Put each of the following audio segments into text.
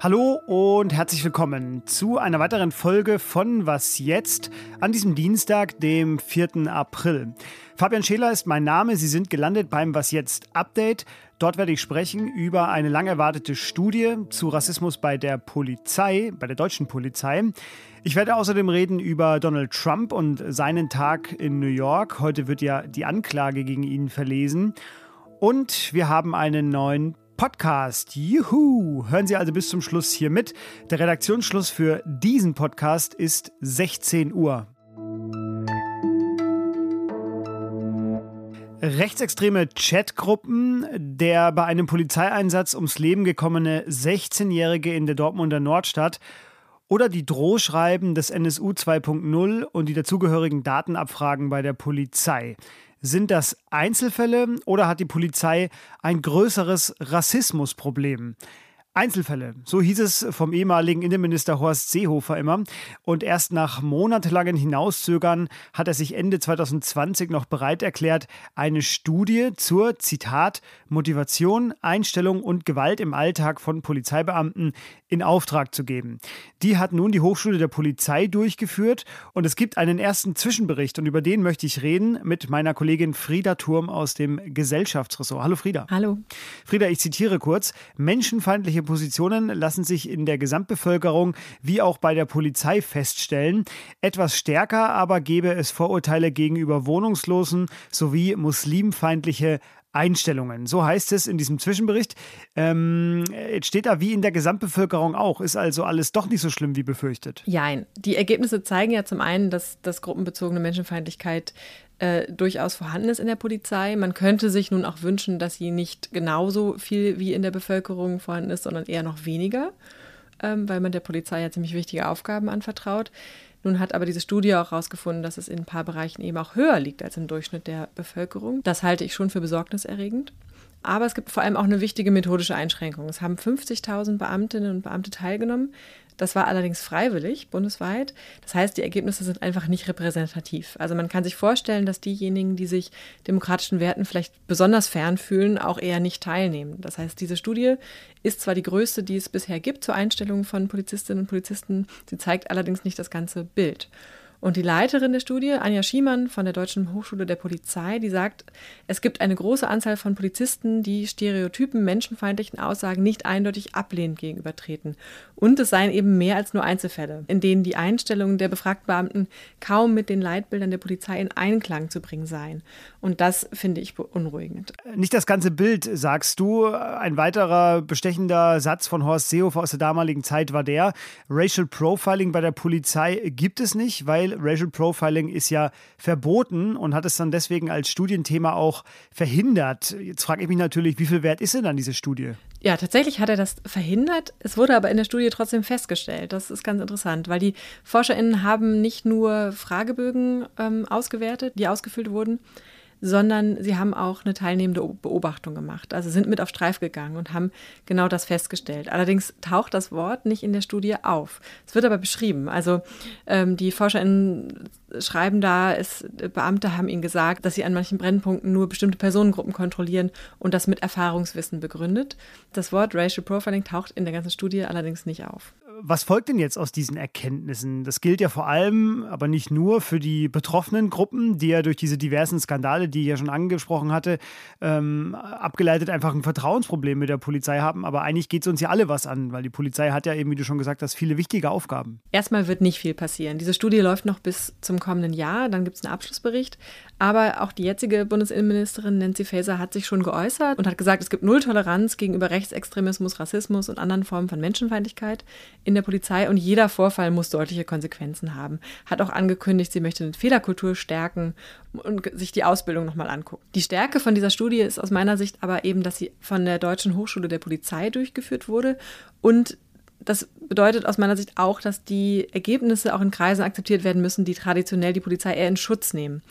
Hallo und herzlich willkommen zu einer weiteren Folge von Was jetzt an diesem Dienstag, dem 4. April. Fabian Scheler ist mein Name. Sie sind gelandet beim Was jetzt Update. Dort werde ich sprechen über eine lang erwartete Studie zu Rassismus bei der Polizei, bei der deutschen Polizei. Ich werde außerdem reden über Donald Trump und seinen Tag in New York. Heute wird ja die Anklage gegen ihn verlesen. Und wir haben einen neuen Podcast. Juhu! Hören Sie also bis zum Schluss hier mit. Der Redaktionsschluss für diesen Podcast ist 16 Uhr. Rechtsextreme Chatgruppen, der bei einem Polizeieinsatz ums Leben gekommene 16-Jährige in der Dortmunder Nordstadt oder die Drohschreiben des NSU 2.0 und die dazugehörigen Datenabfragen bei der Polizei. Sind das Einzelfälle oder hat die Polizei ein größeres Rassismusproblem? Einzelfälle, so hieß es vom ehemaligen Innenminister Horst Seehofer immer. Und erst nach monatelangen Hinauszögern hat er sich Ende 2020 noch bereit erklärt, eine Studie zur, Zitat, Motivation, Einstellung und Gewalt im Alltag von Polizeibeamten in Auftrag zu geben. Die hat nun die Hochschule der Polizei durchgeführt und es gibt einen ersten Zwischenbericht und über den möchte ich reden mit meiner Kollegin Frieda Turm aus dem Gesellschaftsressort. Hallo Frieda. Hallo. Frieda, ich zitiere kurz. Menschenfeindliche Positionen lassen sich in der Gesamtbevölkerung wie auch bei der Polizei feststellen. Etwas stärker aber gäbe es Vorurteile gegenüber Wohnungslosen sowie muslimfeindliche Einstellungen. So heißt es in diesem Zwischenbericht. Ähm, jetzt steht da wie in der Gesamtbevölkerung auch. Ist also alles doch nicht so schlimm wie befürchtet. Nein, die Ergebnisse zeigen ja zum einen, dass, dass gruppenbezogene Menschenfeindlichkeit äh, durchaus vorhanden ist in der Polizei. Man könnte sich nun auch wünschen, dass sie nicht genauso viel wie in der Bevölkerung vorhanden ist, sondern eher noch weniger, ähm, weil man der Polizei ja ziemlich wichtige Aufgaben anvertraut. Nun hat aber diese Studie auch herausgefunden, dass es in ein paar Bereichen eben auch höher liegt als im Durchschnitt der Bevölkerung. Das halte ich schon für besorgniserregend. Aber es gibt vor allem auch eine wichtige methodische Einschränkung. Es haben 50.000 Beamtinnen und Beamte teilgenommen. Das war allerdings freiwillig bundesweit. Das heißt, die Ergebnisse sind einfach nicht repräsentativ. Also man kann sich vorstellen, dass diejenigen, die sich demokratischen Werten vielleicht besonders fern fühlen, auch eher nicht teilnehmen. Das heißt, diese Studie ist zwar die größte, die es bisher gibt zur Einstellung von Polizistinnen und Polizisten, sie zeigt allerdings nicht das ganze Bild. Und die Leiterin der Studie, Anja Schiemann von der Deutschen Hochschule der Polizei, die sagt, es gibt eine große Anzahl von Polizisten, die stereotypen menschenfeindlichen Aussagen nicht eindeutig ablehnend gegenübertreten. Und es seien eben mehr als nur Einzelfälle, in denen die Einstellungen der befragten Beamten kaum mit den Leitbildern der Polizei in Einklang zu bringen seien. Und das finde ich beunruhigend. Nicht das ganze Bild, sagst du. Ein weiterer bestechender Satz von Horst Seehofer aus der damaligen Zeit war der, Racial Profiling bei der Polizei gibt es nicht, weil Racial Profiling ist ja verboten und hat es dann deswegen als Studienthema auch verhindert. Jetzt frage ich mich natürlich, wie viel wert ist denn dann diese Studie? Ja, tatsächlich hat er das verhindert. Es wurde aber in der Studie trotzdem festgestellt. Das ist ganz interessant, weil die ForscherInnen haben nicht nur Fragebögen ähm, ausgewertet, die ausgefüllt wurden, sondern sie haben auch eine teilnehmende Beobachtung gemacht. Also sind mit auf Streif gegangen und haben genau das festgestellt. Allerdings taucht das Wort nicht in der Studie auf. Es wird aber beschrieben. Also ähm, die ForscherInnen schreiben da, es, Beamte haben ihnen gesagt, dass sie an manchen Brennpunkten nur bestimmte Personengruppen kontrollieren und das mit Erfahrungswissen begründet. Das Wort Racial Profiling taucht in der ganzen Studie allerdings nicht auf was folgt denn jetzt aus diesen Erkenntnissen? Das gilt ja vor allem, aber nicht nur für die betroffenen Gruppen, die ja durch diese diversen Skandale, die ich ja schon angesprochen hatte, ähm, abgeleitet einfach ein Vertrauensproblem mit der Polizei haben. Aber eigentlich geht es uns ja alle was an, weil die Polizei hat ja eben, wie du schon gesagt hast, viele wichtige Aufgaben. Erstmal wird nicht viel passieren. Diese Studie läuft noch bis zum kommenden Jahr, dann gibt es einen Abschlussbericht. Aber auch die jetzige Bundesinnenministerin Nancy Faeser hat sich schon geäußert und hat gesagt, es gibt Null Toleranz gegenüber Rechtsextremismus, Rassismus und anderen Formen von Menschenfeindlichkeit in der Polizei und jeder Vorfall muss deutliche Konsequenzen haben. Hat auch angekündigt, sie möchte eine Fehlerkultur stärken und sich die Ausbildung nochmal angucken. Die Stärke von dieser Studie ist aus meiner Sicht aber eben, dass sie von der Deutschen Hochschule der Polizei durchgeführt wurde und das bedeutet aus meiner Sicht auch, dass die Ergebnisse auch in Kreisen akzeptiert werden müssen, die traditionell die Polizei eher in Schutz nehmen.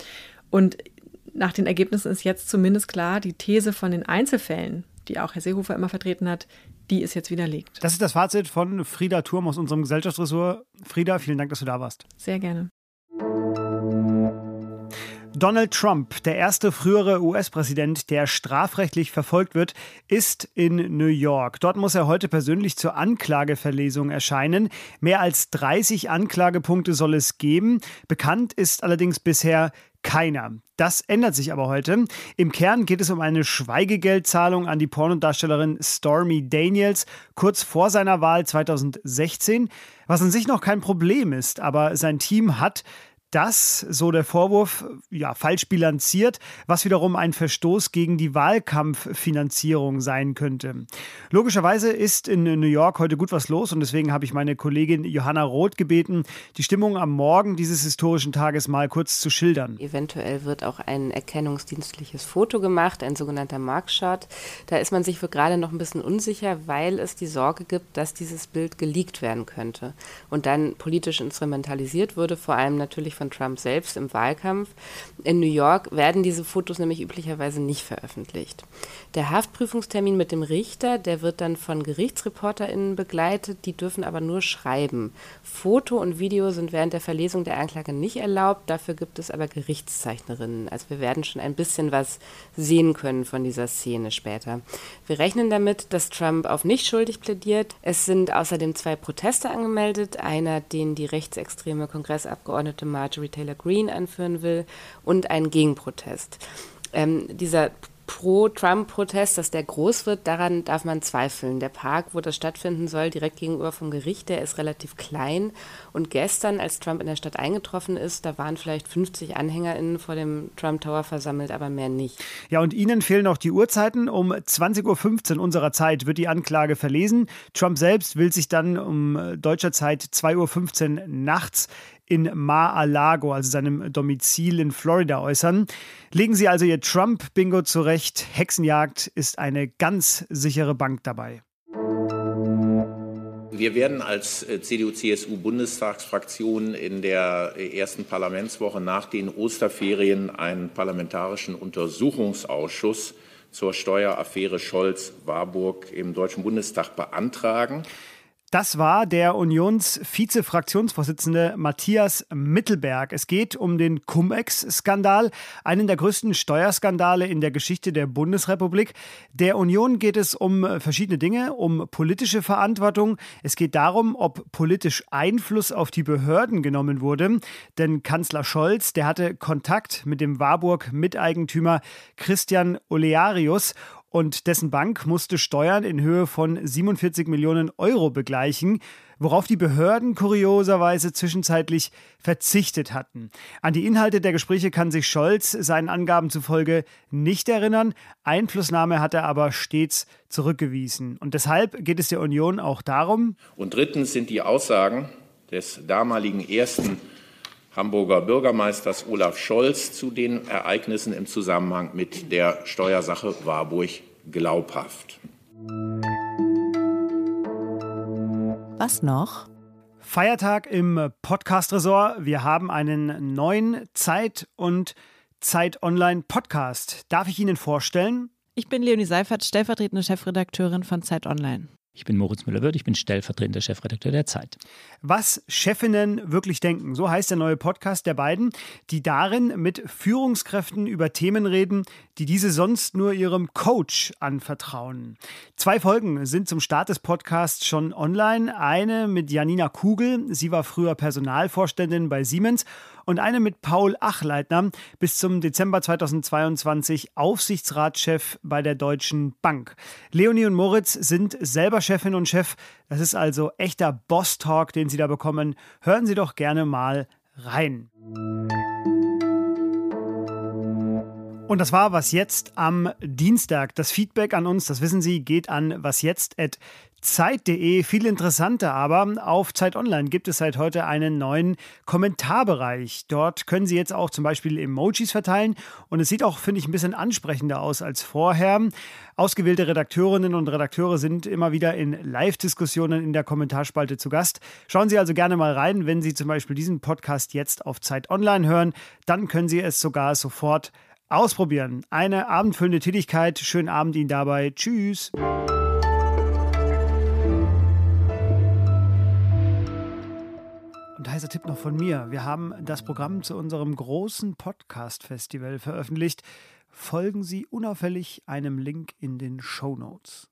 Und nach den Ergebnissen ist jetzt zumindest klar, die These von den Einzelfällen, die auch Herr Seehofer immer vertreten hat, die ist jetzt widerlegt. Das ist das Fazit von Frieda Turm aus unserem Gesellschaftsressort. Frieda, vielen Dank, dass du da warst. Sehr gerne. Donald Trump, der erste frühere US-Präsident, der strafrechtlich verfolgt wird, ist in New York. Dort muss er heute persönlich zur Anklageverlesung erscheinen. Mehr als 30 Anklagepunkte soll es geben. Bekannt ist allerdings bisher keiner. Das ändert sich aber heute. Im Kern geht es um eine Schweigegeldzahlung an die Pornodarstellerin Stormy Daniels kurz vor seiner Wahl 2016, was an sich noch kein Problem ist, aber sein Team hat das, so der Vorwurf, ja, falsch bilanziert, was wiederum ein Verstoß gegen die Wahlkampffinanzierung sein könnte. Logischerweise ist in New York heute gut was los und deswegen habe ich meine Kollegin Johanna Roth gebeten, die Stimmung am Morgen dieses historischen Tages mal kurz zu schildern. Eventuell wird auch ein erkennungsdienstliches Foto gemacht, ein sogenannter Markshot. Da ist man sich für gerade noch ein bisschen unsicher, weil es die Sorge gibt, dass dieses Bild geleakt werden könnte und dann politisch instrumentalisiert würde, vor allem natürlich von von Trump selbst im Wahlkampf. In New York werden diese Fotos nämlich üblicherweise nicht veröffentlicht. Der Haftprüfungstermin mit dem Richter, der wird dann von GerichtsreporterInnen begleitet, die dürfen aber nur schreiben. Foto und Video sind während der Verlesung der Anklage nicht erlaubt, dafür gibt es aber Gerichtszeichnerinnen. Also wir werden schon ein bisschen was sehen können von dieser Szene später. Wir rechnen damit, dass Trump auf nicht schuldig plädiert. Es sind außerdem zwei Proteste angemeldet, einer, den die rechtsextreme Kongressabgeordnete Marjorie Marjorie Taylor Greene anführen will und einen Gegenprotest. Ähm, dieser Pro-Trump-Protest, dass der groß wird, daran darf man zweifeln. Der Park, wo das stattfinden soll, direkt gegenüber vom Gericht, der ist relativ klein. Und gestern, als Trump in der Stadt eingetroffen ist, da waren vielleicht 50 AnhängerInnen vor dem Trump Tower versammelt, aber mehr nicht. Ja, und Ihnen fehlen auch die Uhrzeiten. Um 20.15 Uhr unserer Zeit wird die Anklage verlesen. Trump selbst will sich dann um deutscher Zeit 2.15 Uhr nachts in Mar-a-Lago, also seinem Domizil in Florida, äußern. Legen Sie also Ihr Trump-Bingo zurecht. Hexenjagd ist eine ganz sichere Bank dabei. Wir werden als äh, CDU-CSU-Bundestagsfraktion in der äh, ersten Parlamentswoche nach den Osterferien einen parlamentarischen Untersuchungsausschuss zur Steueraffäre Scholz-Warburg im Deutschen Bundestag beantragen. Das war der Unions-Vize-Fraktionsvorsitzende Matthias Mittelberg. Es geht um den Cum-Ex-Skandal, einen der größten Steuerskandale in der Geschichte der Bundesrepublik. Der Union geht es um verschiedene Dinge, um politische Verantwortung. Es geht darum, ob politisch Einfluss auf die Behörden genommen wurde. Denn Kanzler Scholz, der hatte Kontakt mit dem Warburg-Miteigentümer Christian Olearius und dessen Bank musste Steuern in Höhe von 47 Millionen Euro begleichen, worauf die Behörden kurioserweise zwischenzeitlich verzichtet hatten. An die Inhalte der Gespräche kann sich Scholz seinen Angaben zufolge nicht erinnern, Einflussnahme hat er aber stets zurückgewiesen. Und deshalb geht es der Union auch darum. Und drittens sind die Aussagen des damaligen ersten Hamburger Bürgermeisters Olaf Scholz zu den Ereignissen im Zusammenhang mit der Steuersache Warburg glaubhaft. Was noch? Feiertag im Podcast-Ressort. Wir haben einen neuen Zeit- und Zeit Online-Podcast. Darf ich Ihnen vorstellen? Ich bin Leonie Seifert, stellvertretende Chefredakteurin von Zeit Online. Ich bin Moritz Müller-Wirth, ich bin stellvertretender Chefredakteur der Zeit. Was Chefinnen wirklich denken, so heißt der neue Podcast der beiden, die darin mit Führungskräften über Themen reden, die diese sonst nur ihrem Coach anvertrauen. Zwei Folgen sind zum Start des Podcasts schon online. Eine mit Janina Kugel, sie war früher Personalvorständin bei Siemens und eine mit Paul Achleitner, bis zum Dezember 2022 Aufsichtsratschef bei der Deutschen Bank. Leonie und Moritz sind selber Chefin und Chef. Das ist also echter Boss-Talk, den Sie da bekommen. Hören Sie doch gerne mal rein. Und das war was jetzt am Dienstag. Das Feedback an uns, das wissen Sie, geht an wasjetzt.zeit.de. Viel interessanter aber, auf Zeit Online gibt es seit heute einen neuen Kommentarbereich. Dort können Sie jetzt auch zum Beispiel Emojis verteilen und es sieht auch, finde ich, ein bisschen ansprechender aus als vorher. Ausgewählte Redakteurinnen und Redakteure sind immer wieder in Live-Diskussionen in der Kommentarspalte zu Gast. Schauen Sie also gerne mal rein, wenn Sie zum Beispiel diesen Podcast jetzt auf Zeit Online hören. Dann können Sie es sogar sofort Ausprobieren. Eine abendfüllende Tätigkeit. Schönen Abend Ihnen dabei. Tschüss. Und heißer Tipp noch von mir. Wir haben das Programm zu unserem großen Podcast-Festival veröffentlicht. Folgen Sie unauffällig einem Link in den Show Notes.